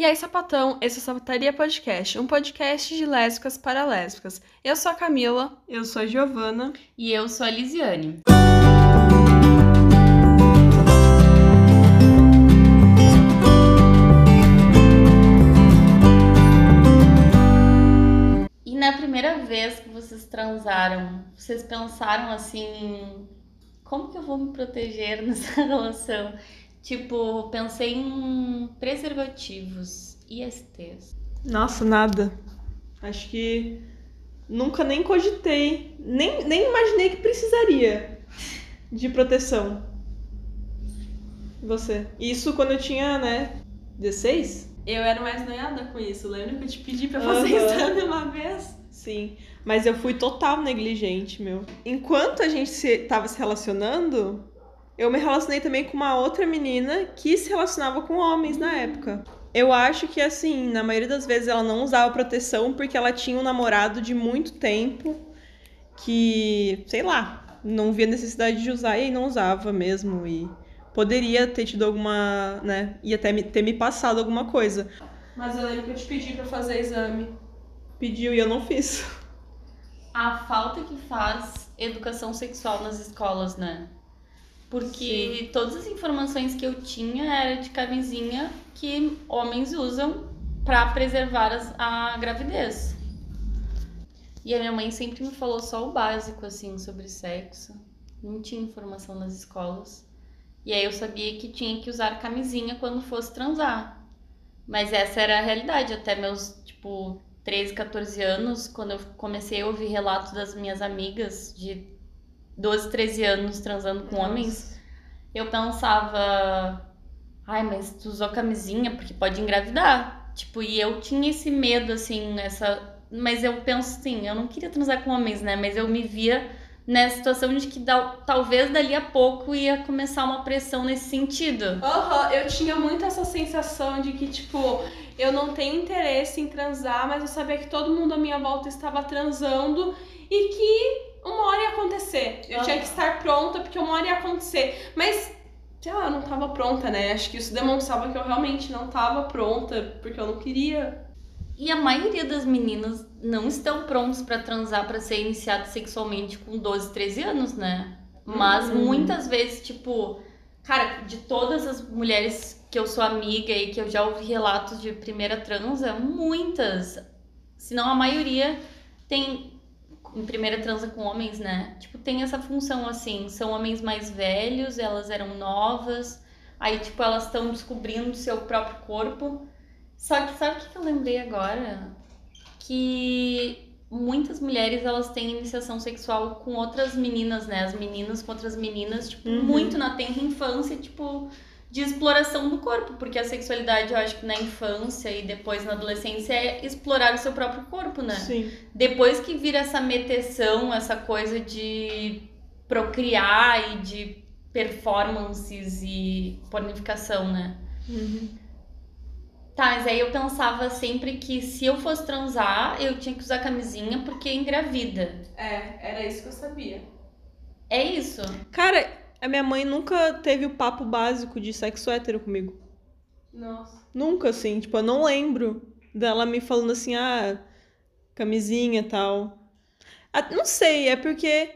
E aí, sapatão, esse é o Sapataria Podcast, um podcast de lésbicas para lésbicas. Eu sou a Camila. Eu sou a Giovana. E eu sou a Lisiane. E na primeira vez que vocês transaram, vocês pensaram assim: como que eu vou me proteger nessa relação? Tipo, pensei em preservativos, ISTs. Nossa, nada. Acho que nunca nem cogitei, nem, nem imaginei que precisaria de proteção. Você? Isso quando eu tinha, né, 16? Eu era mais noiada com isso. Lembra que eu te pedi pra fazer Aham. exame uma vez? Sim. Mas eu fui total negligente, meu. Enquanto a gente se, tava se relacionando, eu me relacionei também com uma outra menina que se relacionava com homens na época. Eu acho que, assim, na maioria das vezes ela não usava proteção porque ela tinha um namorado de muito tempo que, sei lá, não via necessidade de usar e aí não usava mesmo. E poderia ter tido alguma, né? Ia até me- ter me passado alguma coisa. Mas eu lembro que eu te pedi pra fazer exame. Pediu e eu não fiz. A falta que faz educação sexual nas escolas, né? Porque todas as informações que eu tinha era de camisinha que homens usam pra preservar as- a gravidez. E a minha mãe sempre me falou só o básico, assim, sobre sexo. Não tinha informação nas escolas. E aí eu sabia que tinha que usar camisinha quando fosse transar. Mas essa era a realidade, até meus, tipo, 13, 14 anos, quando eu comecei a ouvir relatos das minhas amigas de 12, 13 anos transando com homens, eu pensava, ai, mas tu usou camisinha porque pode engravidar. Tipo, e eu tinha esse medo, assim, essa. Mas eu penso assim, eu não queria transar com homens, né? Mas eu me via nessa situação de que da- talvez dali a pouco ia começar uma pressão nesse sentido. Aham, eu tinha muito essa sensação de que, tipo, eu não tenho interesse em transar, mas eu sabia que todo mundo à minha volta estava transando e que uma hora ia acontecer. Eu Ah. tinha que estar pronta porque uma hora ia acontecer. Mas, sei lá, eu não tava pronta, né? Acho que isso demonstrava que eu realmente não tava pronta porque eu não queria. E a maioria das meninas não estão prontos pra transar, pra ser iniciado sexualmente com 12, 13 anos, né? Mas Uhum. muitas vezes, tipo, cara, de todas as mulheres que eu sou amiga e que eu já ouvi relatos de primeira transa, muitas, se não a maioria, tem em primeira transa com homens, né? Tipo, tem essa função assim, são homens mais velhos, elas eram novas, aí tipo elas estão descobrindo seu próprio corpo. Só que sabe o que eu lembrei agora? Que muitas mulheres elas têm iniciação sexual com outras meninas, né? As meninas com outras meninas, tipo, Uhum. muito na tenra infância, tipo, de exploração do corpo, porque a sexualidade, eu acho que na infância e depois na adolescência é explorar o seu próprio corpo, né? Sim. Depois que vira essa meteção, essa coisa de procriar e de performances e pornificação, né? Uhum. Tá, mas aí eu pensava sempre que se eu fosse transar, eu tinha que usar camisinha porque engravida. É, era isso que eu sabia. É isso. Cara, a minha mãe nunca teve o papo básico de sexo hétero comigo. Nossa. Nunca, assim. Tipo, eu não lembro dela me falando assim, ah, camisinha e tal. Ah, não sei, é porque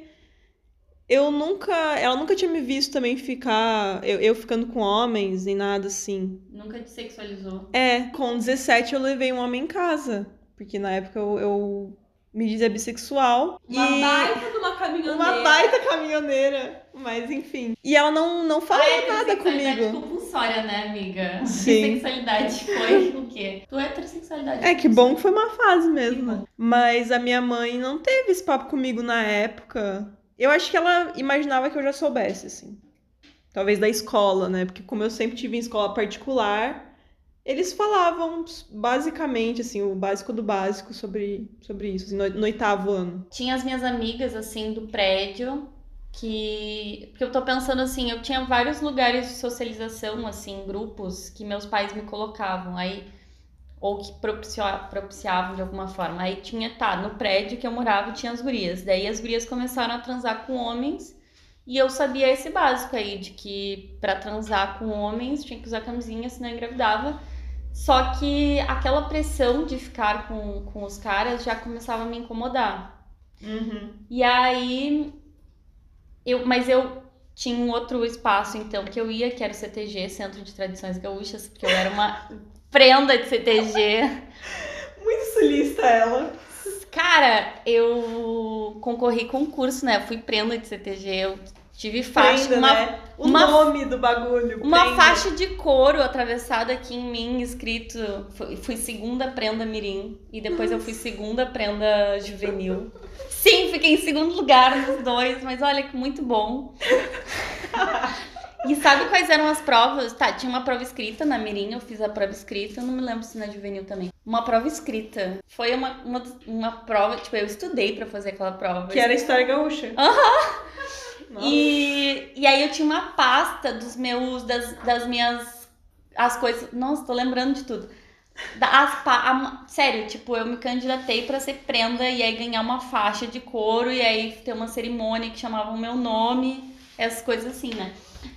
eu nunca. Ela nunca tinha me visto também ficar. Eu, eu ficando com homens, nem nada assim. Nunca te sexualizou. É, com 17 eu levei um homem em casa. Porque na época eu, eu me dizia bissexual. Uma e... baita de uma caminhoneira. Uma baita caminhoneira. Mas enfim. E ela não, não falou Ah, nada comigo. compulsória, né, amiga? Sim. Bissexualidade foi o quê? Tu é heterossexualidade. É que bom que foi uma fase mesmo. Mas a minha mãe não teve esse papo comigo na época. Eu acho que ela imaginava que eu já soubesse, assim. Talvez da escola, né? Porque como eu sempre tive em escola particular, eles falavam basicamente, assim, o básico do básico sobre, sobre isso, assim, no, no oitavo ano. Tinha as minhas amigas, assim, do prédio, que... Porque eu tô pensando, assim, eu tinha vários lugares de socialização, assim, grupos que meus pais me colocavam. Aí ou que propicia- propiciavam de alguma forma. Aí tinha, tá, no prédio que eu morava tinha as gurias. Daí as gurias começaram a transar com homens e eu sabia esse básico aí, de que pra transar com homens tinha que usar camisinha, senão engravidava. Só que aquela pressão de ficar com, com os caras já começava a me incomodar. Uhum. E aí, eu, mas eu tinha um outro espaço, então, que eu ia, que era o CTG, Centro de Tradições Gaúchas, porque eu era uma prenda de CTG. Muito sulista ela. Cara, eu concorri concurso, né? Eu fui prenda de CTG, eu tive faixa, Prenda, uma, né? O uma- nome do bagulho. uma prenda. faixa de couro atravessada aqui em mim, escrito. Fui, fui segunda prenda mirim e depois eu fui segunda prenda juvenil. Sim, fiquei em segundo lugar nos dois, mas olha que muito bom. E sabe quais eram as provas? Tá, tinha uma prova escrita na mirim, eu fiz a prova escrita, eu não me lembro se na juvenil também. Uma prova escrita. Foi uma, uma, uma prova, tipo, eu estudei pra fazer aquela prova. Que era história gaúcha. Aham. Nossa. E, e aí eu tinha uma pasta dos meus, das, das minhas, as coisas, nossa, tô lembrando de tudo. Da- As, a- sério, tipo, eu me candidatei pra ser prenda e aí ganhar uma faixa de couro e aí ter uma cerimônia que chamava o meu nome, essas coisas assim, né?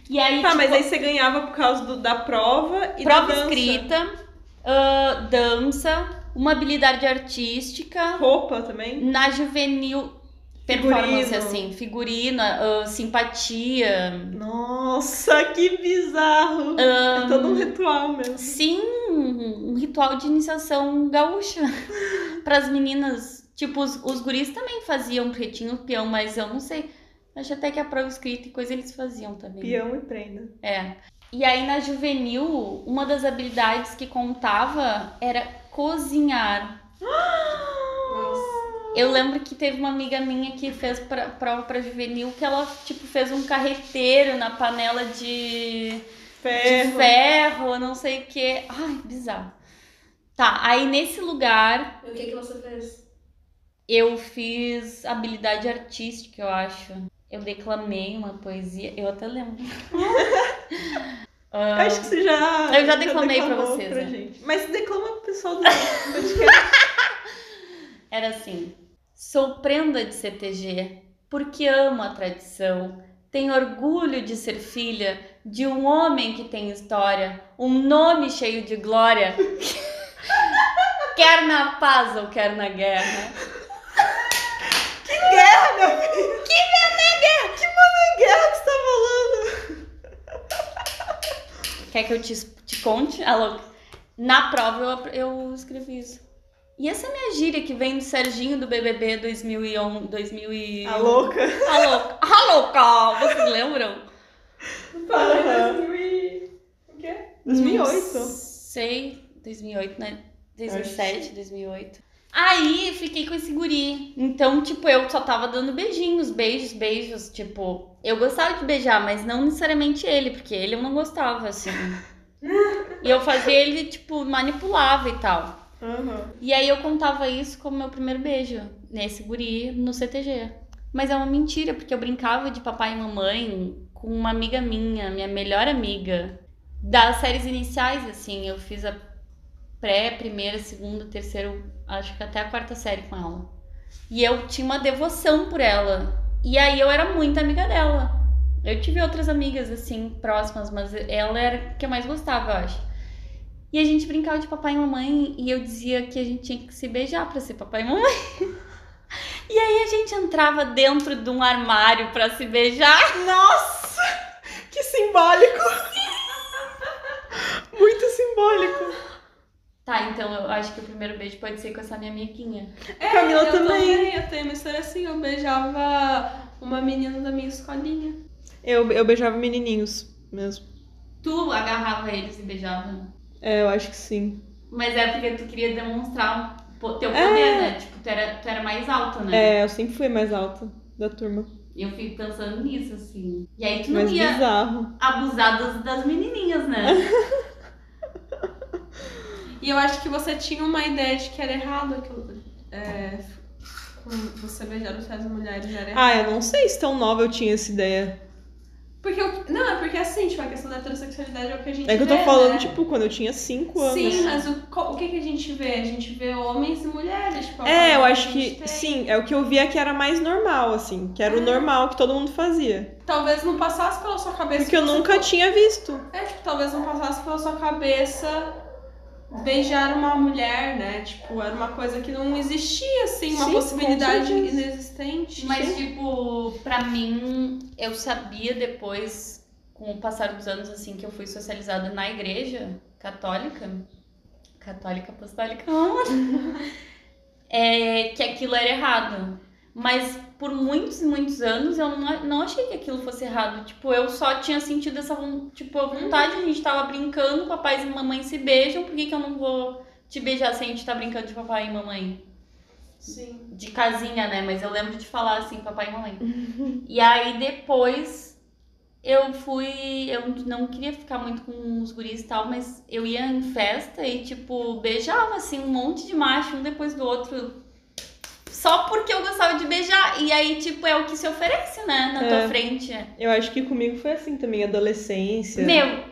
E aí, Tá, tipo, mas aí você ganhava por causa do- da prova e prova da dança. escrita, ah, dança, uma habilidade artística, Roupa também. na juvenil, performance, Figurino. assim, figurino, ah, simpatia, Nossa, que bizarro. É todo um ritual mesmo. Sim, um ritual de iniciação gaúcha para as meninas. Tipo, os, os guris também faziam pretinho, peão, mas eu não sei. Acho até que a prova escrita e coisa eles faziam também. Peão e prenda. É. E aí na juvenil, uma das habilidades que contava era cozinhar. Eu lembro que teve uma amiga minha que fez pra, prova pra juvenil que ela, tipo, fez um carreteiro na panela de de Ferro. ferro, não sei o que. Ai, bizarro. Tá, aí nesse lugar E o que, que você fez? eu fiz habilidade artística, eu acho. Eu declamei uma poesia, eu até lembro. Ah, Acho que você já. Eu já declamei pra declamou vocês, Pra né? gente. Mas declama pro pessoal do podcast. Era assim: sou prenda de CTG porque amo a tradição. Tenho orgulho de ser filha de um homem que tem história, um nome cheio de glória. quer na paz ou quer na guerra. guerra, meu filho! Que guerra? Que mano guerra que você tá falando? Quer que eu te, te conte? Louca. Na prova eu, eu escrevi isso. E essa é a minha gíria que vem do Serginho do BBB 2011, 2000 e... A louca. A louca. A louca! Vocês lembram? Para 2000 e... O quê? 2008. Não sei, 2008, né? 2007, 2008. Aí fiquei com esse guri. Então, tipo, eu só tava dando beijinhos, beijos, beijos. Tipo, eu gostava de beijar, mas não necessariamente ele, porque ele eu não gostava, assim. e eu fazia ele, tipo, manipulava e tal. Aham. E aí eu contava isso como meu primeiro beijo nesse guri no CTG. Mas é uma mentira, porque eu brincava de papai e mamãe com uma amiga minha, minha melhor amiga. Das séries iniciais, assim, eu fiz a pré, primeira, segunda, terceira, acho que até a quarta série com ela. E eu tinha uma devoção por ela. E aí eu era muito amiga dela. Eu tive outras amigas, assim, próximas, mas ela era a que eu mais gostava, eu acho. E a gente brincava de papai e mamãe e eu dizia que a gente tinha que se beijar pra ser papai e mamãe. E aí a gente entrava dentro de um armário pra se beijar. Nossa! Que simbólico! Muito simbólico. Tá, então eu acho que o primeiro beijo pode ser com essa minha amiguinha. É, Camila eu também. Eu tenho uma história assim, eu beijava uma menina da minha escolinha. Eu, eu beijava menininhos mesmo. Tu agarrava eles e beijava. É, eu acho que sim. Mas é porque tu queria demonstrar teu É. poder, né? Tipo, tu era, tu era mais alta, né? É, eu sempre fui mais alta da turma. E eu fico pensando nisso, assim. E aí tu não Mas ia bizarro. abusar das, das menininhas, né? E eu acho que você tinha uma ideia de que era errado aquilo. É, você beijar os pés das mulheres era errado. Ah, eu não sei se tão nova eu tinha essa ideia. Porque eu, não, é porque assim, tipo, a questão da heterossexualidade é o que a gente É que eu tô vê, falando, né? tipo, quando eu tinha 5 anos. Sim, mas o, o que, que a gente vê? A gente vê homens e mulheres. Tipo, É, eu acho que, tem. sim, é o que eu via que era mais normal, assim. Que era o É. normal que todo mundo fazia. Talvez não passasse pela sua cabeça. Porque eu que nunca tinha visto. É, tipo, talvez não passasse pela sua cabeça beijar uma mulher, né? Tipo, era uma coisa que não existia, assim, uma Sim, possibilidade inexistente. Mas, tipo, pra mim, eu sabia depois, com o passar dos anos, assim, que eu fui socializada na igreja católica, católica apostólica, é, que aquilo era errado. Mas por muitos e muitos anos eu não, não achei que aquilo fosse errado. Tipo, eu só tinha sentido essa tipo, a vontade, a gente tava brincando, papai e mamãe se beijam, por que, que eu não vou te beijar se a gente tá brincando de papai e mamãe? Sim. de casinha, né? Mas eu lembro de falar assim, papai e mamãe. e aí depois eu fui. Eu não queria ficar muito com os guris e tal, mas eu ia em festa e, tipo, beijava assim um monte de macho, um depois do outro. Só porque eu gostava de beijar. E aí, tipo, é o que se oferece, né? Na É. tua frente. Eu acho que comigo foi assim também, adolescência. Meu,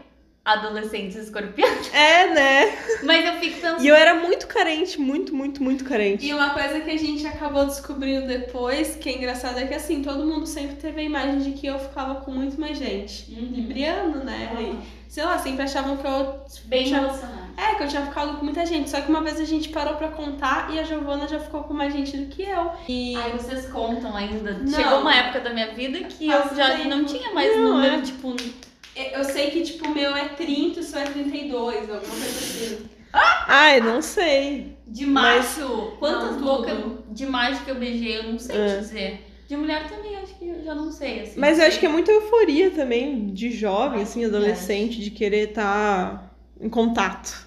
adolescentes escorpianos. É, né? Mas eu fico pensando. E eu era muito carente, muito, muito, muito carente. E uma coisa que a gente acabou descobrindo depois, que é engraçado, é que assim, todo mundo sempre teve a imagem de que eu ficava com muito mais gente. Uhum. Libriano, né? E, sei lá, sempre achavam que eu. Bem né? É, que eu tinha ficado com muita gente. Só que uma vez a gente parou pra contar e a Giovana já ficou com mais gente do que eu. E. Ai, vocês contam ainda. Não. Chegou uma época da minha vida que Faz eu já tempo. não tinha mais Não, número, é. tipo. Eu sei que, tipo, o meu é 30 e o seu é 32, alguma coisa assim. Ai, não sei. De Mas- macho, quantas Não, bocas de macho que eu beijei, eu não sei É. te dizer. De mulher também, acho que eu já não sei, assim. Mas eu não acho que é sei. muita euforia também, de jovem, assim, adolescente, de querer estar em contato.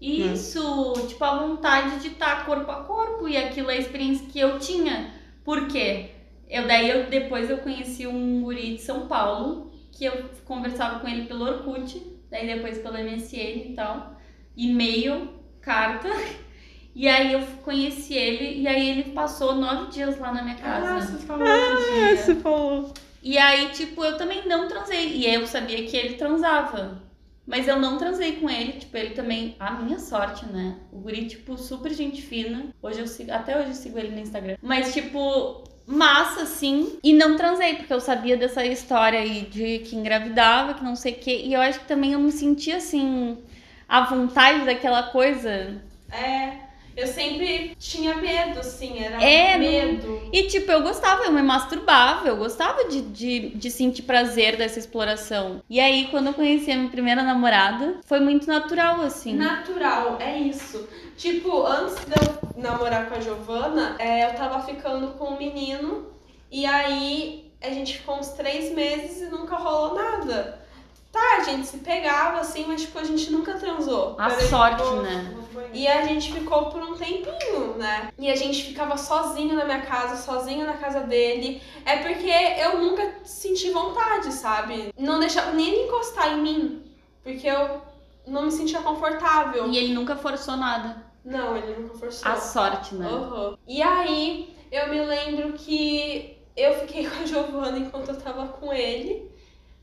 Isso, tipo, a vontade de estar corpo a corpo, e aquilo é a experiência que eu tinha. Por quê? Eu, daí, eu, depois eu conheci um guri de São Paulo, que eu conversava com ele pelo Orkut, daí depois pelo MSN e tal, e-mail, carta, e aí eu conheci ele, e aí ele passou nove dias lá na minha casa. Ah, você falou. É, você falou. E aí, tipo, eu também não transei. E eu sabia que ele transava. Mas eu não transei com ele, tipo, ele também. A minha sorte, né? O guri, tipo, super gente fina. Hoje eu sigo. Até hoje eu sigo ele no Instagram. Mas, tipo, massa, assim. E não transei, porque eu sabia dessa história aí de que engravidava, que não sei o quê. E eu acho que também eu me sentia assim. A vontade daquela coisa. É. Eu sempre tinha medo, assim, era É, medo. E, tipo, eu gostava, eu me masturbava, eu gostava de, de, de sentir prazer dessa exploração. E aí, quando eu conheci a minha primeira namorada, foi muito natural, assim. Natural, é isso. Tipo, antes de eu namorar com a Giovana, é, eu tava ficando com um menino e aí a gente ficou uns três meses e nunca rolou nada. Tá, a gente se pegava assim, mas tipo, a gente nunca transou. A sorte, vou- né? E a gente ficou por um tempinho, né? E a gente ficava sozinho na minha casa, sozinho na casa dele. É porque eu nunca senti vontade, sabe? Não deixava nem ele encostar em mim. Porque eu não me sentia confortável. E ele nunca forçou nada. Não, ele nunca forçou. A sorte, né? Aham. E aí, eu me lembro que eu fiquei com a Giovana enquanto eu tava com ele.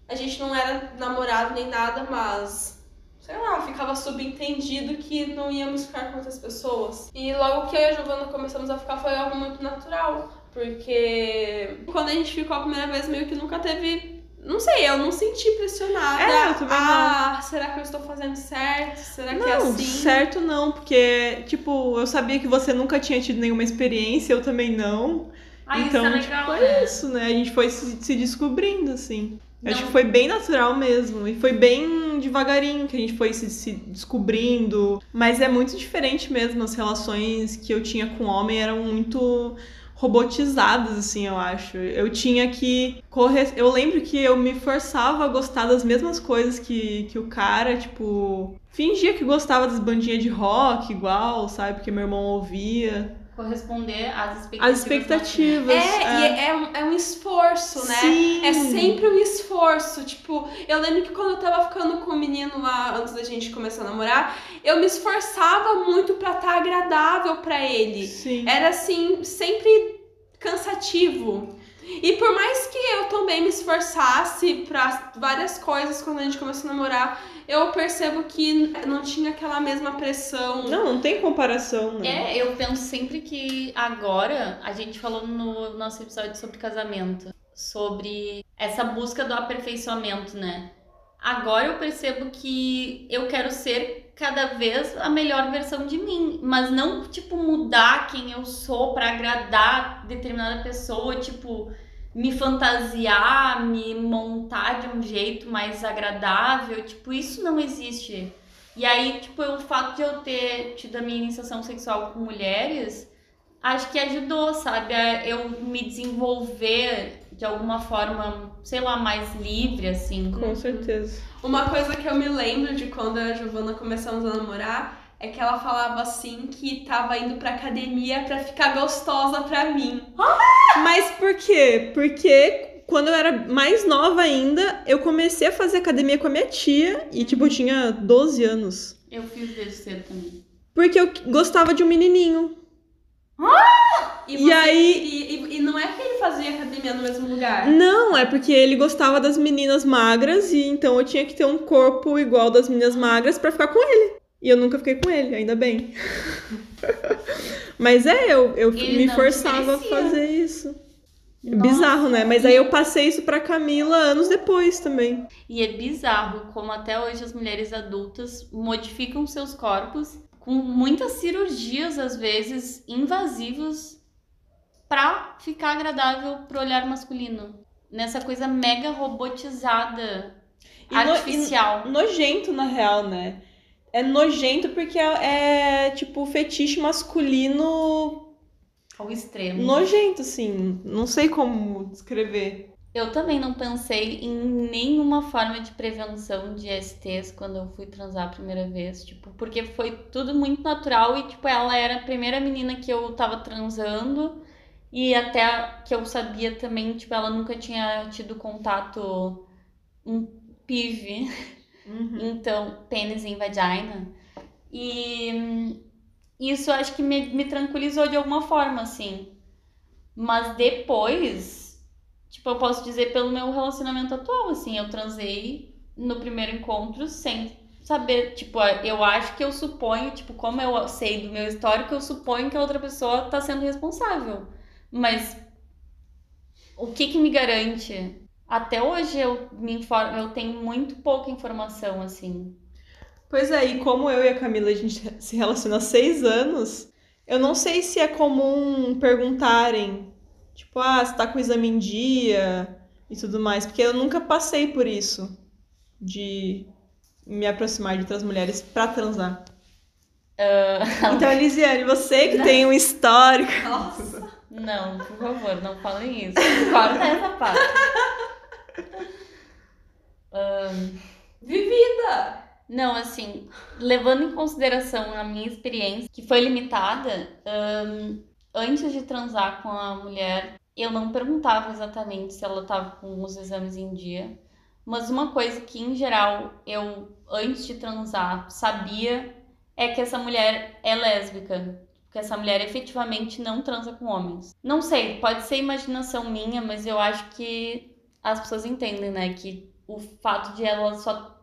A gente não era namorado nem nada, mas sei lá, ficava subentendido que não íamos ficar com outras pessoas. E logo que eu e a Giovana começamos a ficar foi algo muito natural, porque quando a gente ficou a primeira vez meio que nunca teve não sei, eu não senti pressionada. É, eu também ah, será que eu estou fazendo certo? Será que é Não, assim? certo não, porque, tipo, eu sabia que você nunca tinha tido nenhuma experiência, eu também não. Ah, então, isso é tipo, legal, foi né? isso, né? A gente foi se, se descobrindo, assim. Eu Acho Não. que foi bem natural mesmo. E foi bem devagarinho que a gente foi se, se descobrindo. Mas é muito diferente mesmo. As relações que eu tinha com homem eram muito robotizadas, assim, eu acho. Eu tinha que correr. Eu lembro que eu me forçava a gostar das mesmas coisas que, que o cara, tipo. Fingia que gostava das bandinhas de rock igual, sabe? Porque meu irmão ouvia. Corresponder às expectativas. As expectativas. É, e é um, é um esforço, né? Sim. É sempre um esforço. Tipo, eu lembro que quando eu tava ficando com o menino lá, antes da gente começar a namorar, eu me esforçava muito pra estar agradável pra ele. Sim. Era assim, sempre cansativo. E por mais que eu também me esforçasse pra várias coisas quando a gente começou a namorar, eu percebo que não tinha aquela mesma pressão. Não, não tem comparação, né? É, eu penso sempre que agora, a gente falou no nosso episódio sobre casamento, sobre essa busca do aperfeiçoamento, né? Agora eu percebo que eu quero ser cada vez a melhor versão de mim, mas não tipo mudar quem eu sou para agradar determinada pessoa, tipo me fantasiar, me montar de um jeito mais agradável, tipo isso não existe. E aí, tipo, o fato de eu ter tido a minha iniciação sexual com mulheres, acho que ajudou, sabe, a eu me desenvolver de alguma forma, sei lá, mais livre, assim. Com certeza. Uma coisa que eu me lembro de quando eu e a Giovana começamos a namorar é que ela falava assim que tava indo pra academia pra ficar gostosa pra mim. Mas por quê? Porque quando eu era mais nova ainda, eu comecei a fazer academia com a minha tia e, tipo, eu tinha 12 anos. Eu fiz desde cedo também. Porque eu gostava de um menininho. E, E você- aí- E, e- e não é que ele fazia academia no mesmo lugar. Não, é porque ele gostava das meninas magras e então eu tinha que ter um corpo igual das meninas magras pra ficar com ele. E eu nunca fiquei com ele, ainda bem. Mas é, eu, eu Ele me forçava a fazer isso. É. Bizarro, né? Mas aí eu passei isso pra Camila anos depois também. E é bizarro como até hoje as mulheres adultas modificam seus corpos com muitas cirurgias, às vezes, invasivas, pra ficar agradável pro olhar masculino. Nessa coisa mega robotizada, E no- artificial. Nojento, na real, né? É nojento porque é, é tipo fetiche masculino Ao extremo. nojento, assim. Não sei como descrever. Eu também não pensei em nenhuma forma de prevenção de STs quando eu fui transar a primeira vez, tipo, porque foi tudo muito natural e, tipo, ela era a primeira menina que eu tava transando e até que eu sabia também, tipo, ela nunca tinha tido contato um pive, então, pênis em vagina. E hum, isso acho que me, me tranquilizou de alguma forma, assim. Mas depois, tipo, eu posso dizer pelo meu relacionamento atual, assim, eu transei no primeiro encontro sem saber, tipo, eu acho que eu suponho, tipo, como eu sei do meu histórico, eu suponho que a outra pessoa tá sendo responsável. Mas o que que me garante? Até hoje eu me informo, eu tenho muito pouca informação, assim. Pois é, e como eu e a Camila a gente se relaciona há seis anos, eu não sei se é comum perguntarem, tipo, ah, você tá com o exame em dia e tudo mais, porque eu nunca passei por isso, de me aproximar de outras mulheres pra transar. Então, Elisiane, você que tem um histórico. Nossa. Não, por favor, não falem isso. Corta essa parte. Vivida! Não, assim, levando em consideração a minha experiência, que foi limitada, ahn, antes de transar com a mulher, eu não perguntava exatamente se ela estava com os exames em dia. Mas uma coisa que, em geral, eu, antes de transar, sabia é que essa mulher é lésbica. Que essa mulher efetivamente não transa com homens. Não sei, pode ser imaginação minha, mas eu acho que as pessoas entendem, né? Que o fato de ela só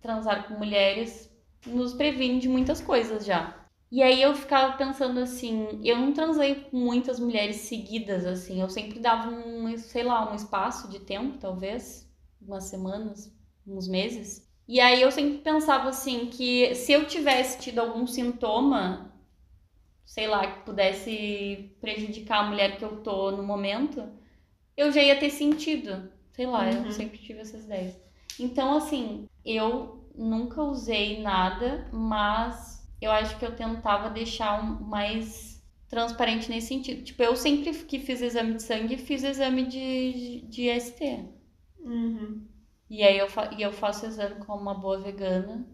transar com mulheres nos previne de muitas coisas já. E aí eu ficava pensando assim, eu não transei com muitas mulheres seguidas, assim, eu sempre dava um, sei lá, um espaço de tempo, talvez, umas semanas, uns meses. E aí eu sempre pensava assim, que se eu tivesse tido algum sintoma, sei lá, que pudesse prejudicar a mulher que eu tô no momento, eu já ia ter sentido. Sei lá, Uhum. eu sempre tive essas ideias. Então, assim, eu nunca usei nada, mas eu acho que eu tentava deixar um mais transparente nesse sentido. Tipo, eu sempre que fiz exame de sangue, fiz exame de, de ST. Uhum. E aí eu, fa eu faço exame como uma boa vegana,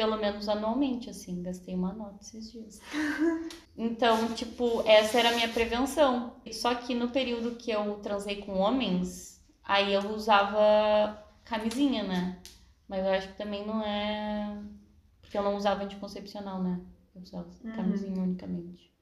pelo menos anualmente, assim, gastei uma nota esses dias. Então, tipo, essa era a minha prevenção. Só que no período que eu transei com homens, aí eu usava camisinha, né? Mas eu acho que também não é. Porque eu não usava anticoncepcional, né? Eu usava Uhum. camisinha unicamente.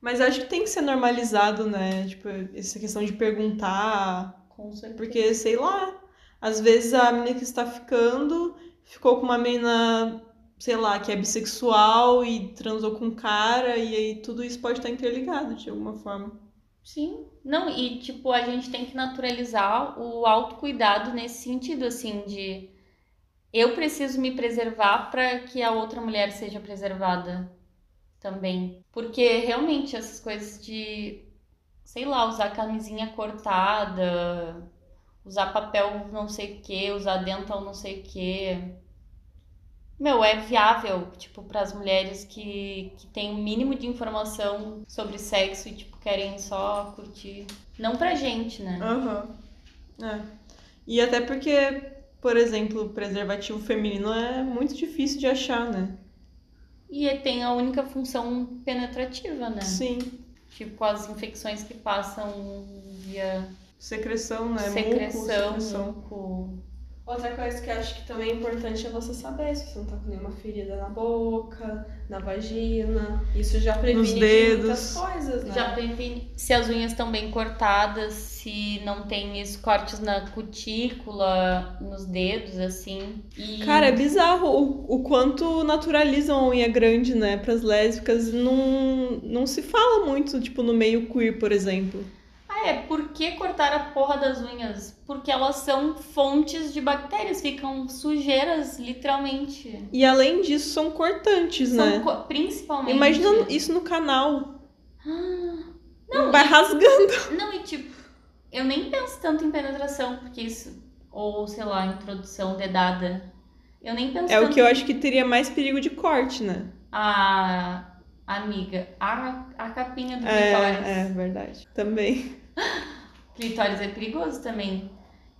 Mas acho que tem que ser normalizado, né? Tipo, essa questão de perguntar. Com certeza. Porque, sei lá, às vezes a menina que está ficando ficou com uma menina, sei lá, que é bissexual e transou com um cara, e aí tudo isso pode estar interligado de alguma forma. Sim. Não, e tipo, a gente tem que naturalizar o autocuidado nesse sentido, assim, de eu preciso me preservar para que a outra mulher seja preservada também. Porque realmente essas coisas de, sei lá, usar camisinha cortada, usar papel não sei o que, usar dental não sei o que. Meu, é viável, tipo, para as mulheres que, que têm o um mínimo de informação sobre sexo e, tipo, querem só curtir. Não pra gente, né? Aham. É. E até porque, por exemplo, preservativo feminino é muito difícil de achar, né? E tem a única função penetrativa, né? Sim. Tipo, as infecções que passam via Secreção, né? secreção, Muco, secreção. muco. Outra coisa que eu acho que também é importante é você saber se você não tá com nenhuma ferida na boca, na vagina. Isso já previne Nos de dedos. muitas coisas, né? Já previne se as unhas estão bem cortadas, se não tem esses cortes na cutícula, nos dedos, assim. E... Cara, é bizarro o, o quanto naturalizam a unha grande, né? Pras lésbicas. Não, não se fala muito, tipo, no meio queer, por exemplo. Ah, é, por que cortar a porra das unhas? Porque elas são fontes de bactérias, ficam sujeiras, literalmente. E além disso, são cortantes, São né? co- principalmente. Imagina isso no canal. Não, Vai rasgando. Não, e tipo, eu nem penso tanto em penetração, porque isso. Ou, sei lá, introdução dedada. Eu nem penso É o que eu acho que teria mais perigo de corte, né? A amiga, a, a capinha do clitóris. É, é verdade. Também. Clitóris é perigoso também.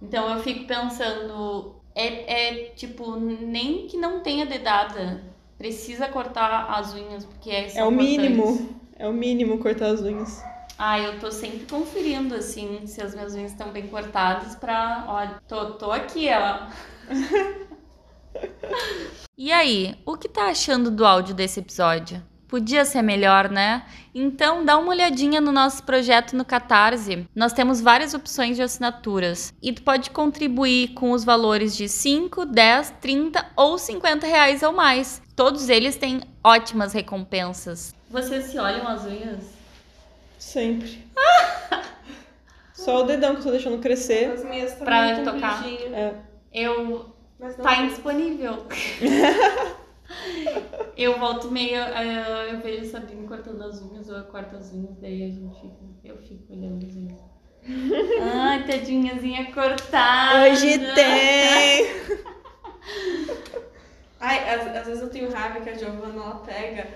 Então eu fico pensando, é, é tipo, nem que não tenha dedada, precisa cortar as unhas, porque é É o mínimo. É o mínimo cortar as unhas. Ah, eu tô sempre conferindo, assim, se as minhas unhas estão bem cortadas pra. Ó, tô, tô aqui, ó. e aí, o que tá achando do áudio desse episódio? Podia ser melhor, né? Então dá uma olhadinha no nosso projeto no Catarse. Nós temos várias opções de assinaturas. E tu pode contribuir com os valores de 5, 10, 30 ou 50 reais ou mais. Todos eles têm ótimas recompensas. Vocês se olham as unhas? Sempre. Só o dedão que eu tô deixando crescer. As minhas também Pra tocar. É. Eu Mas não Tá é. indisponível. eu volto meio. eh, eu vejo a Sabrina cortando as unhas, ou eu corto as unhas, daí a gente fica. Eu fico olhando as unhas. Ai, tadinhazinha cortada. Hoje tem! Ai, às, às vezes eu tenho raiva que a Giovana ela pega,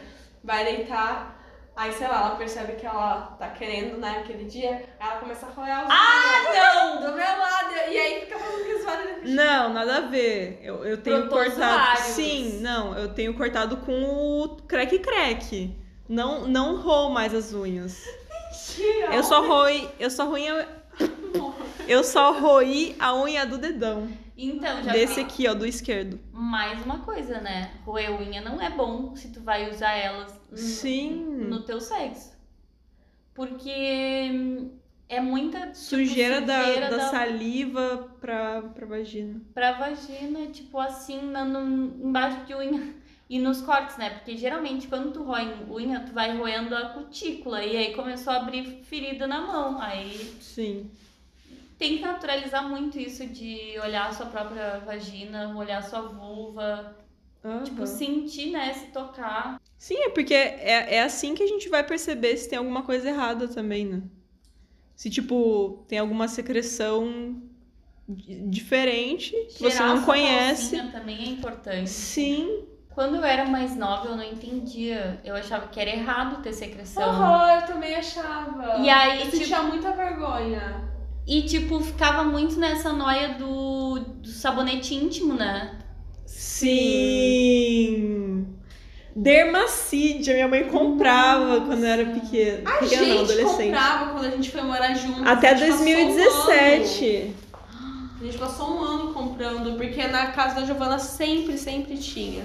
vai deitar, aí sei lá, ela percebe que ela tá querendo, né, aquele dia, aí ela começa a roer as Ah, unhas do meu lado, e aí fica fazendo aqueles vários. Não, nada a ver. Eu, eu tenho cortado. Protozoários. Sim, não, eu tenho cortado com o crack-crack. Não, não roo mais as unhas. Eu só roí. Eu só a- Eu só roí a unha do dedão. Então, já Desse aqui, ó, do esquerdo. mais uma coisa, né? Roer unha não é bom se tu vai usar elas no- Sim. no teu sexo. Porque hum, é muita tipo, Sujeira, da, sujeira da saliva pra, pra vagina. pra vagina, tipo assim, na, no- embaixo de unha. E nos cortes, né? Porque geralmente quando tu rói unha, tu vai roendo a cutícula. E aí começou a abrir ferida na mão. Aí Sim. Tem que naturalizar muito isso de olhar a sua própria vagina, olhar a sua vulva. Tipo, Aham. sentir, né? Se tocar. Sim, é porque é, é assim que a gente vai perceber se tem alguma coisa errada também, né? Se, tipo, tem alguma secreção di- diferente que você não conhece. também é importante. Sim. Quando eu era mais nova, eu não entendia. Eu achava que era errado ter secreção. Horror, eu também achava. E aí, eu tipo- sentia muita vergonha. E, tipo, ficava muito nessa noia do, do sabonete íntimo, né? Sim. Dermacídia, minha mãe comprava quando eu era pequena. A pequena não, gente adolescente. comprava quando a gente foi morar junto. Até a gente passou um ano. 2017. A gente passou um ano comprando, porque na casa da Giovana sempre, sempre tinha.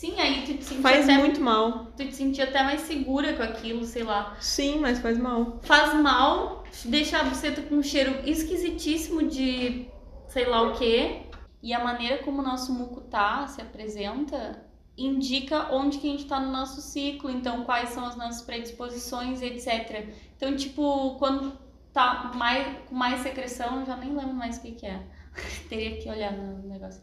Sim, aí tu te sentia Faz até, muito mal. tu te sentia até mais segura com aquilo, sei lá. Sim, mas faz mal. Faz mal, deixa a buceta com um cheiro esquisitíssimo de sei lá o quê. E a maneira como o nosso muco tá, se apresenta, indica onde que a gente tá no nosso ciclo, então quais são as nossas predisposições, etc. Então, tipo, quando tá mais, com mais secreção, eu já nem lembro mais o que que é. Teria que olhar no negócio.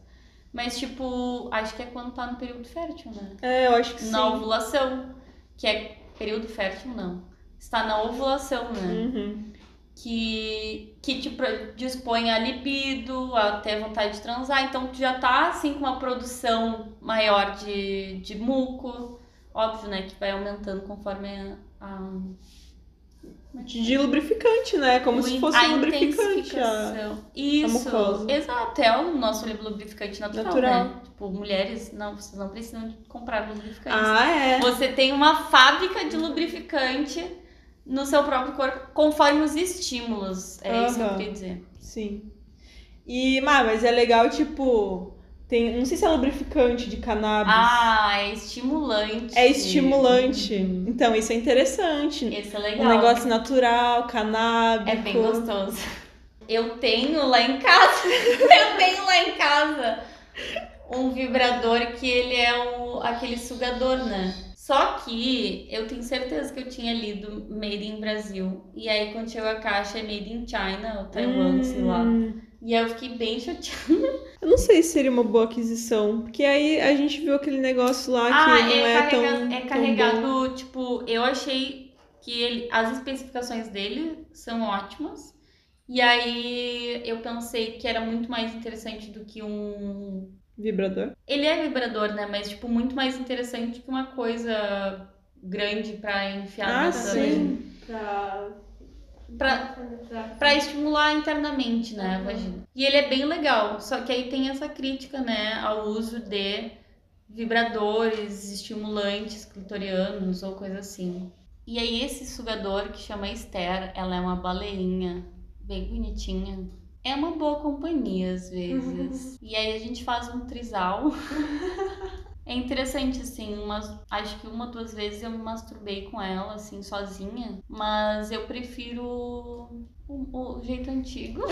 Mas, tipo, acho que é quando tá no período fértil, né? É, eu acho que Na sim. ovulação. Que é período fértil, não. Está na ovulação, né? Uhum. que, que te dispõe a libido, a ter vontade de transar. Então, tu já tá, assim, com uma produção maior de, de muco. Óbvio, né? Que vai aumentando conforme a... a De lubrificante, né? Como se fosse a um lubrificante. A... Isso, mucosa. exato. É o nosso lubrificante natural, Natural. né? Tipo, mulheres, não, vocês não precisam comprar lubrificante. Ah, é. Você tem uma fábrica de lubrificante no seu próprio corpo, conforme os estímulos. É isso que eu queria dizer. Sim. E, mas é legal, tipo. Tem, não sei se é lubrificante de cannabis. Ah, é estimulante. é estimulante. Então, isso é interessante. Esse é legal. Um negócio natural, canábico. É bem gostoso. Eu tenho lá em casa. eu tenho lá em casa um vibrador que ele é o, aquele sugador, né? Só que eu tenho certeza que eu tinha lido Made in Brasil. E aí quando chegou a caixa é Made in China, ou Taiwan, sei lá. Hum, E aí eu fiquei bem chateada. Eu não sei se seria uma boa aquisição. Porque aí a gente viu aquele negócio lá Ah, que não é, é, carrega- tão. é tão bom. carregado, tipo, eu achei que ele, as especificações dele são ótimas. E aí eu pensei que era muito mais interessante do que um. Vibrador. Ele é vibrador, né? Mas, tipo, muito mais interessante que uma coisa grande pra enfiar Ah, na sim. Pra... Pra estimular internamente, né, a vagina. E ele é bem legal, só que aí tem essa crítica, né, ao uso de vibradores, estimulantes clitorianos ou coisa assim. E aí esse sugador que chama Esther, ela é uma baleirinha bem bonitinha. É uma boa companhia às vezes. e aí a gente faz um trisal. É interessante, assim, umas, acho que uma, duas vezes eu me masturbei com ela, assim, sozinha. Mas eu prefiro o, o jeito antigo.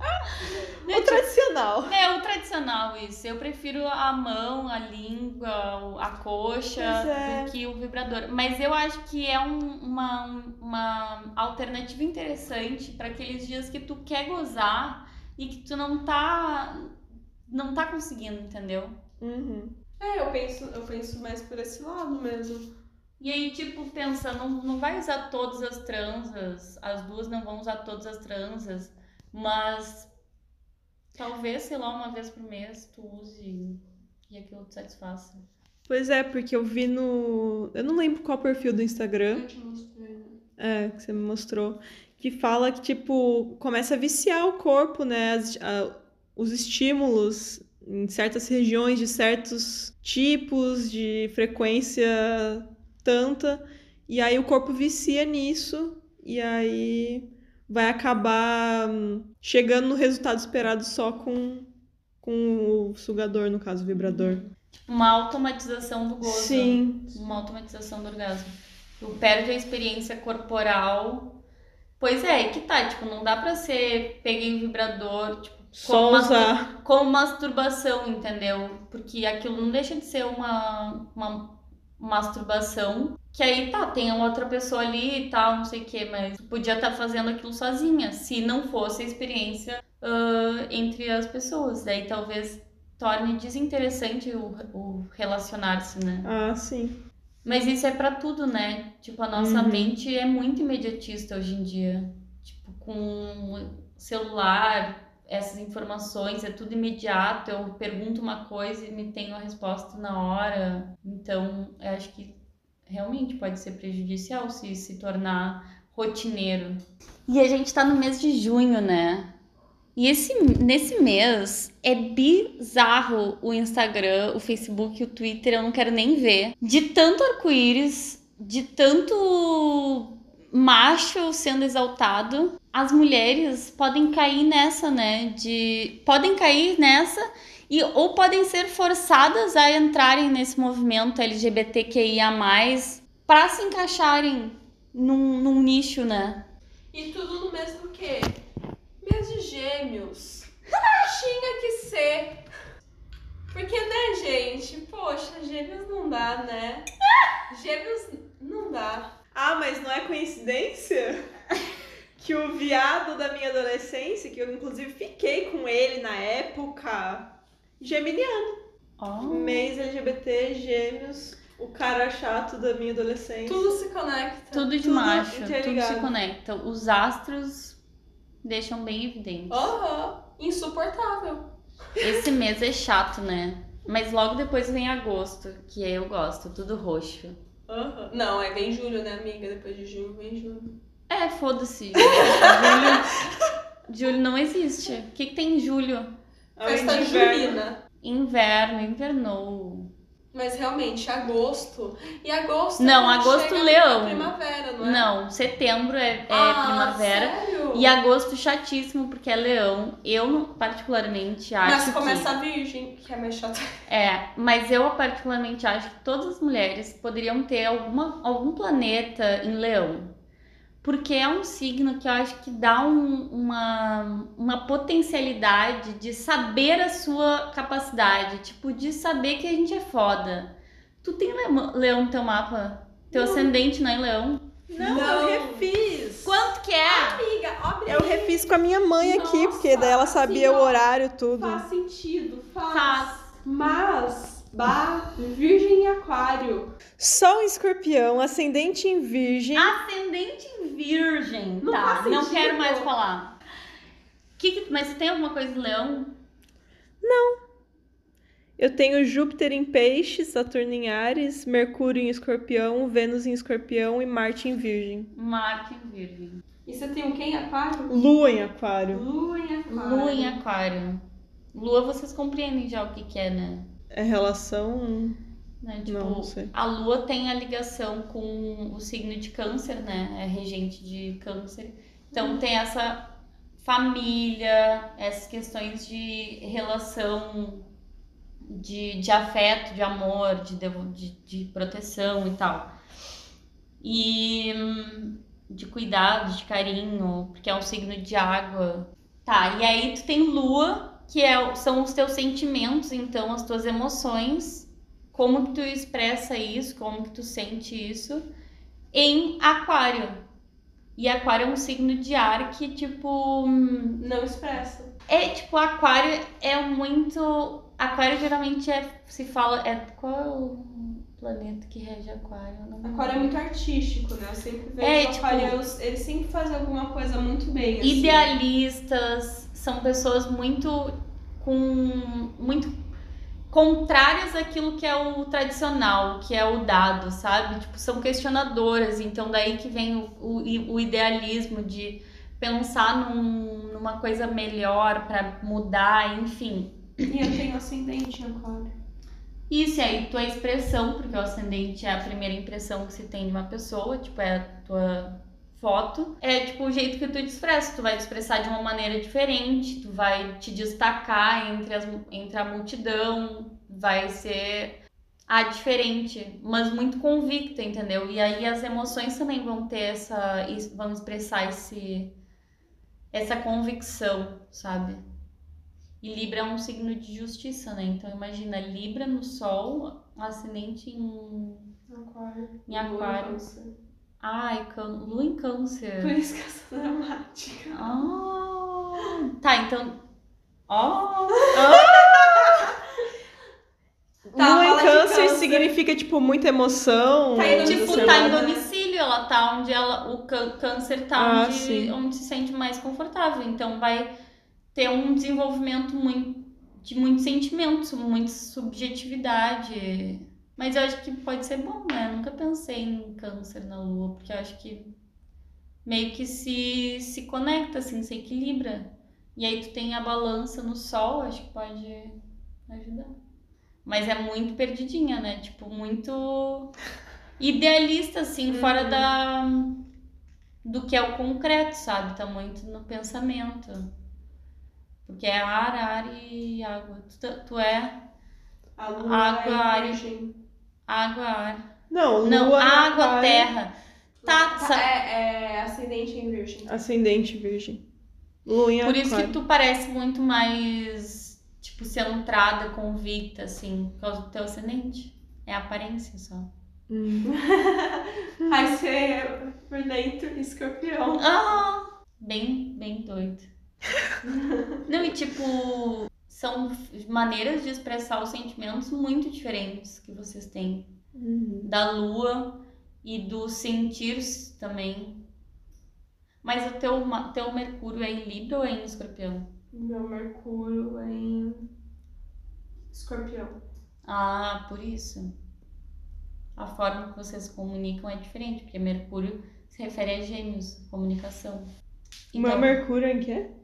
O tradicional. É o tradicional, isso. Eu prefiro a mão, a língua, a coxa é. do que o vibrador. Mas eu acho que é um- uma, uma alternativa interessante para aqueles dias que tu quer gozar e que tu não tá não tá conseguindo, entendeu? Uhum. É, eu penso, eu penso mais por esse lado mesmo. E aí, tipo, pensa, não, não vai usar todas as transas, as duas não vão usar todas as transas, mas talvez, sei lá, uma vez por mês tu use e aquilo te satisfaça. Pois é, porque eu vi no. Eu não lembro qual perfil do Instagram. Eu te mostrei, né? É, que você me mostrou. Que fala que, tipo, começa a viciar o corpo, né? as- a- os estímulos em certas regiões, de certos tipos, de frequência tanta. E aí o corpo vicia nisso. E aí vai acabar hum, chegando no resultado esperado só com, com o sugador, no caso, o vibrador. Uma automatização do gozo. Sim. Uma automatização do orgasmo. Tu perde a experiência corporal. Pois é, que tá, tipo, não dá pra ser peguei o vibrador, tipo, Só usar. como masturbação, entendeu? Porque aquilo não deixa de ser uma, uma masturbação. Que aí tá, tem outra pessoa ali e tal, não sei o que, mas podia estar fazendo aquilo sozinha, se não fosse a experiência ah, entre as pessoas. Daí talvez torne desinteressante o, o relacionar-se, né? Ah, sim. Mas isso é pra tudo, né? Tipo, a nossa Uhum. mente é muito imediatista hoje em dia. Tipo, com celular, essas informações, é tudo imediato. Eu pergunto uma coisa e me tenho a resposta na hora. Então, eu acho que realmente pode ser prejudicial se se tornar rotineiro. E a gente tá no mês de junho, né? E esse, nesse mês é bizarro o Instagram, o Facebook, o Twitter, eu não quero nem ver. De tanto arco-íris, de tanto macho sendo exaltado, as mulheres podem cair nessa, né? De podem cair nessa e ou podem ser forçadas a entrarem nesse movimento LGBTQIA+, para se encaixarem num, num nicho, né? E tudo no mesmo quê? Mês de gêmeos. Tinha que ser. Porque, né, gente? Poxa, gêmeos não dá, né? Gêmeos não dá. Ah, mas não é coincidência que o viado da minha adolescência, que eu inclusive fiquei com ele na época, Geminiano. Ó. Mês LGBT, gêmeos, o cara chato da minha adolescência. Tudo se conecta. Tudo de Tudo macho, tudo se conecta. Os astros deixam bem evidente. Aham. Insuportável. Esse mês é chato, né? Mas logo depois vem agosto, que eu gosto, tudo roxo. Aham. Não, é vem julho, né, amiga? Depois de junho, vem julho. É, foda-se. Julho, julho não existe. O que, que tem em julho? Festa inverno. julina. Inverno, invernou. Mas realmente, agosto. E agosto. Não, é agosto, leão. Primavera, não é? Não, setembro é, é Ah, primavera. Sério? E agosto chatíssimo, porque é leão. Eu, particularmente, acho Mas que... começa a virgem, que é mais chata. É, mas eu particularmente acho que todas as mulheres poderiam ter alguma, algum planeta em leão. Porque é um signo que eu acho que dá um- uma, uma potencialidade de saber a sua capacidade. Tipo, de saber que a gente é foda. Tu tem leão, leão no teu mapa? Teu ascendente não é leão? Não, Não. eu refiz. Quanto que é? Amiga, abre Eu refiz com a minha mãe aqui, Nossa, porque daí ela sabia o horário, tudo. Faz sentido, faz. Faz. Mas, bah, virgem e aquário. Sol em escorpião, ascendente em virgem. Ascendente em virgem. Não tá, faz não quero mais falar. Que que- mas tem alguma coisa em leão? Eu tenho Júpiter em peixe, Saturno em Ares, Mercúrio em escorpião, Vênus em escorpião e Marte em virgem. Marte em virgem. E você tem o quem? Aquário? Lua em aquário. Lua em aquário. Lua em aquário. Lua, vocês compreendem já o que, que é, né? É relação. Né, Tipo, Não, não sei. a lua tem a ligação com o signo de câncer, né? É regente de câncer. Então tem essa família, essas questões de relação de, de afeto, de amor, de, de, de proteção e tal. E hum, de cuidado, de carinho, porque é um signo de água. Tá, e aí tu tem lua, que é, são os teus sentimentos, então as tuas emoções como que tu expressa isso, como que tu sente isso em aquário. E aquário é um signo de ar que, tipo, hum, Não expressa. é tipo, aquário é muito. Aquário geralmente é. Se fala. É, qual é o planeta que rege aquário? Não Aquário é muito artístico, né? Eu sempre vejo É, os tipo- eles sempre fazem alguma coisa muito bem, assim. idealistas, são pessoas muito com muito contrárias àquilo que é o tradicional, que é o dado, sabe? Tipo, são questionadoras, então daí que vem o, o, o idealismo de pensar num- numa coisa melhor pra mudar, enfim. E eu tenho ascendente aquário. Isso, e aí tua expressão, porque o ascendente é a primeira impressão que se tem de uma pessoa, tipo, é a tua foto. É tipo o jeito que tu te expressa, tu vai te expressar de uma maneira diferente, tu vai te destacar entre, as, entre a multidão, vai ser a diferente, mas muito convicta, entendeu? E aí as emoções também vão ter essa, vão expressar esse, essa convicção, sabe? E Libra é um signo de justiça, né? Então imagina, Libra no Sol, ascendente em. Aquário. Em aquário. Ai, can... Lua em câncer. Por isso que eu sou dramática. Ah, tá, então. Ó! Tá, Lua em câncer, câncer. significa, tipo, muita emoção. Tá indo tipo, tá em domicílio, ela tá onde ela. O cân- câncer tá Ah, onde, sim. onde se sente mais confortável. Então vai ter um desenvolvimento muito, de muitos sentimentos, muita subjetividade. Mas eu acho que pode ser bom, né? Eu nunca pensei em câncer na lua, porque eu acho que meio que se, se conecta, assim, se equilibra. E aí tu tem a balança no sol, acho que pode ajudar. Mas é muito perdidinha, né? Tipo, muito idealista, assim, fora da do que é o concreto, sabe? Tá muito no pensamento. Porque é ar, ar e água. Tu, tá- tu é A lua Água, é ar e-. água, ar. Não, Lua Não, água, aquário, terra. Tá, Tá, é, é ascendente em virgem. Ascendente virgem. Lua em Por isso que tu parece muito mais, tipo, centrada, convicta, assim, por causa do teu ascendente. É a aparência só. Hum. Aí você, por dentro, escorpião. Ah! Bem, bem doido. Não, e tipo, são maneiras de expressar os sentimentos muito diferentes que vocês têm. Uhum. Da lua e do sentir também. Mas o teu, teu Mercúrio é em Libra ou é em Escorpião? Meu Mercúrio é em Escorpião. Ah, por isso. A forma que vocês se comunicam é diferente, porque Mercúrio se refere a gêmeos, comunicação. O meu Mercúrio é em quê?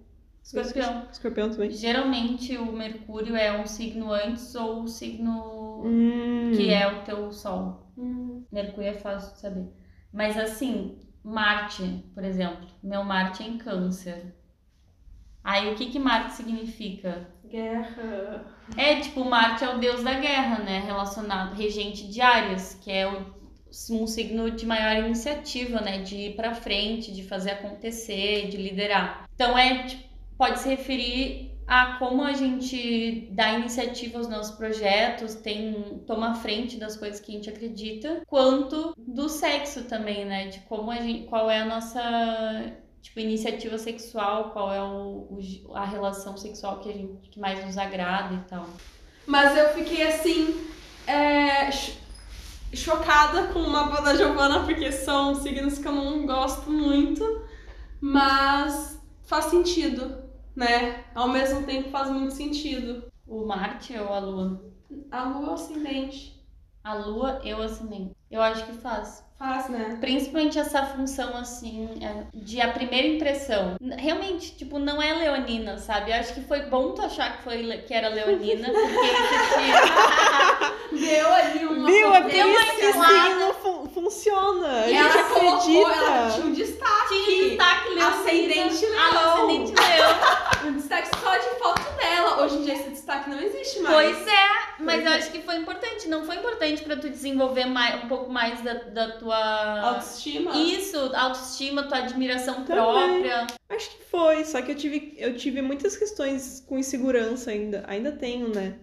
Escorpião. Escorpião também. Geralmente o Mercúrio é um signo antes ou o signo Hum. que é o teu Sol. Hum. Mercúrio é fácil de saber. Mas assim, Marte, por exemplo. Meu Marte é em Câncer. Aí o que que Marte significa? Guerra. É, tipo, Marte é o deus da guerra, né? Relacionado, regente de Áries, que é o- um signo de maior iniciativa, né? De ir pra frente, de fazer acontecer, de liderar. Então, é, tipo, pode se referir a como a gente dá iniciativa aos nossos projetos, tem toma frente das coisas que a gente acredita, quanto do sexo também, né? De como a gente, qual é a nossa tipo iniciativa sexual, qual é o, o- a relação sexual que a gente que mais nos agrada e tal. Mas eu fiquei assim, é, cho- chocada com o mapa da Giovana, porque são signos que eu não gosto muito, mas faz sentido, né? Ao mesmo tempo faz muito sentido. O Marte ou a Lua? A lua é o ascendente. A Lua e o ascendente. Eu acho que faz. Faz, né? Principalmente essa função, assim, é, de a primeira impressão. Realmente, tipo, não é leonina, sabe? Eu acho que foi bom tu achar que, foi, que era leonina, porque isso Deu ali uma Viu? É por Deu uma isso que signo fun- funciona. A E gente ela colocou, acredita. ela tinha um destaque. tinha destaque leonina. Ascendente leão. ascendente leão. Um destaque só de foto dela. Hoje em dia esse destaque não existe mais. Pois é, mas Pois eu é. acho que foi importante. Não foi importante pra tu desenvolver mais, um pouco mais da, da tua... Autoestima. Isso, autoestima, tua admiração Também. própria. Acho que foi, só que eu tive, eu tive muitas questões com insegurança ainda. Ainda tenho, né?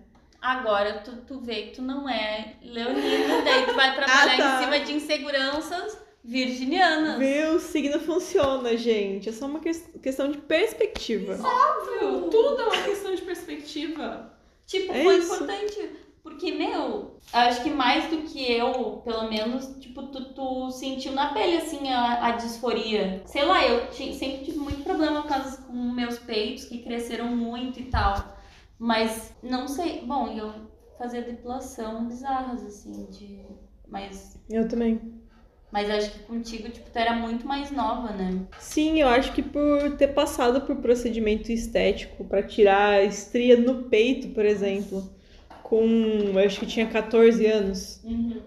Agora tu, tu vê que tu não é leonina, daí tu vai trabalhar Ah, tá. em cima de inseguranças virginianas. Meu signo funciona, gente. É só uma ques- questão de perspectiva. Óbvio, Tudo é uma questão de perspectiva. Tipo, É foi isso. importante. Porque, meu, acho que mais do que eu, pelo menos, tipo, tu, tu sentiu na pele, assim, a, a disforia. Sei lá, eu sempre tive muito problema por causa com meus peitos, que cresceram muito e tal. Mas, não sei. Bom, eu fazia depilação bizarras, assim, de... Mas, Eu também. Mas acho que contigo, tipo, tu era muito mais nova, né? Sim, eu acho que por ter passado por procedimento estético pra tirar a estria no peito, por exemplo, com, eu acho que tinha 14 anos, Uhum.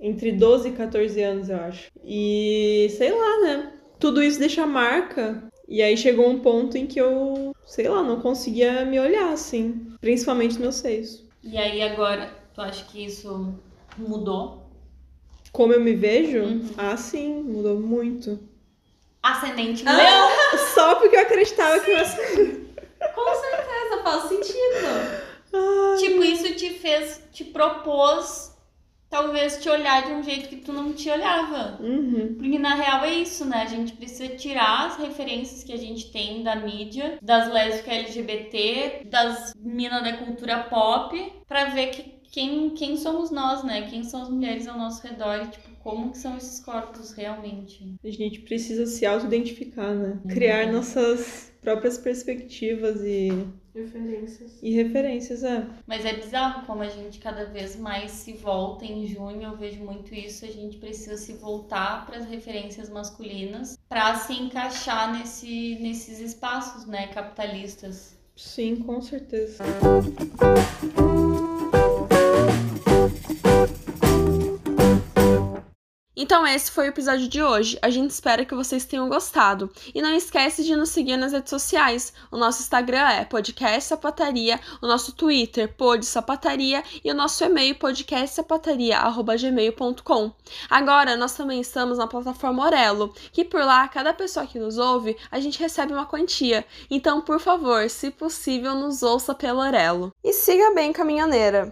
entre 12 e 14 anos, eu acho. E sei lá, né? Tudo isso deixa marca. E aí chegou um ponto em que eu, sei lá, não conseguia me olhar assim, principalmente meus seios. E aí, agora, tu acha que isso mudou? Como eu me vejo? Uhum. Ah, sim, mudou muito. Ascendente Ah! leão! Só porque eu acreditava que eu Com certeza, faz sentido. Ah, Tipo, isso te fez, te propôs, talvez, te olhar de um jeito que tu não te olhava. Uhum. Porque na real é isso, né? A gente precisa tirar as referências que a gente tem da mídia, das lésbicas LGBT, das minas da cultura pop, pra ver que, quem, quem somos nós, né? Quem são as mulheres ao nosso redor e, tipo, como que são esses corpos realmente. A gente precisa se auto-identificar, né? Criar nossas próprias perspectivas e, Referências. e referências, é. Mas é bizarro como a gente cada vez mais se volta em junho, eu vejo muito isso, a gente precisa se voltar para as referências masculinas para se encaixar nesse, nesses espaços, né, capitalistas. Sim, com certeza. Então esse foi o episódio de hoje. A gente espera que vocês tenham gostado. E não esquece de nos seguir nas redes sociais. O nosso Instagram é podcast sapataria, o nosso Twitter pod e o nosso e-mail podcastsapataria@gmail.com. Agora nós também estamos na plataforma Orelo, que por lá cada pessoa que nos ouve, a gente recebe uma quantia. Então, por favor, se possível, nos ouça pelo Orelo. E siga bem caminhoneira.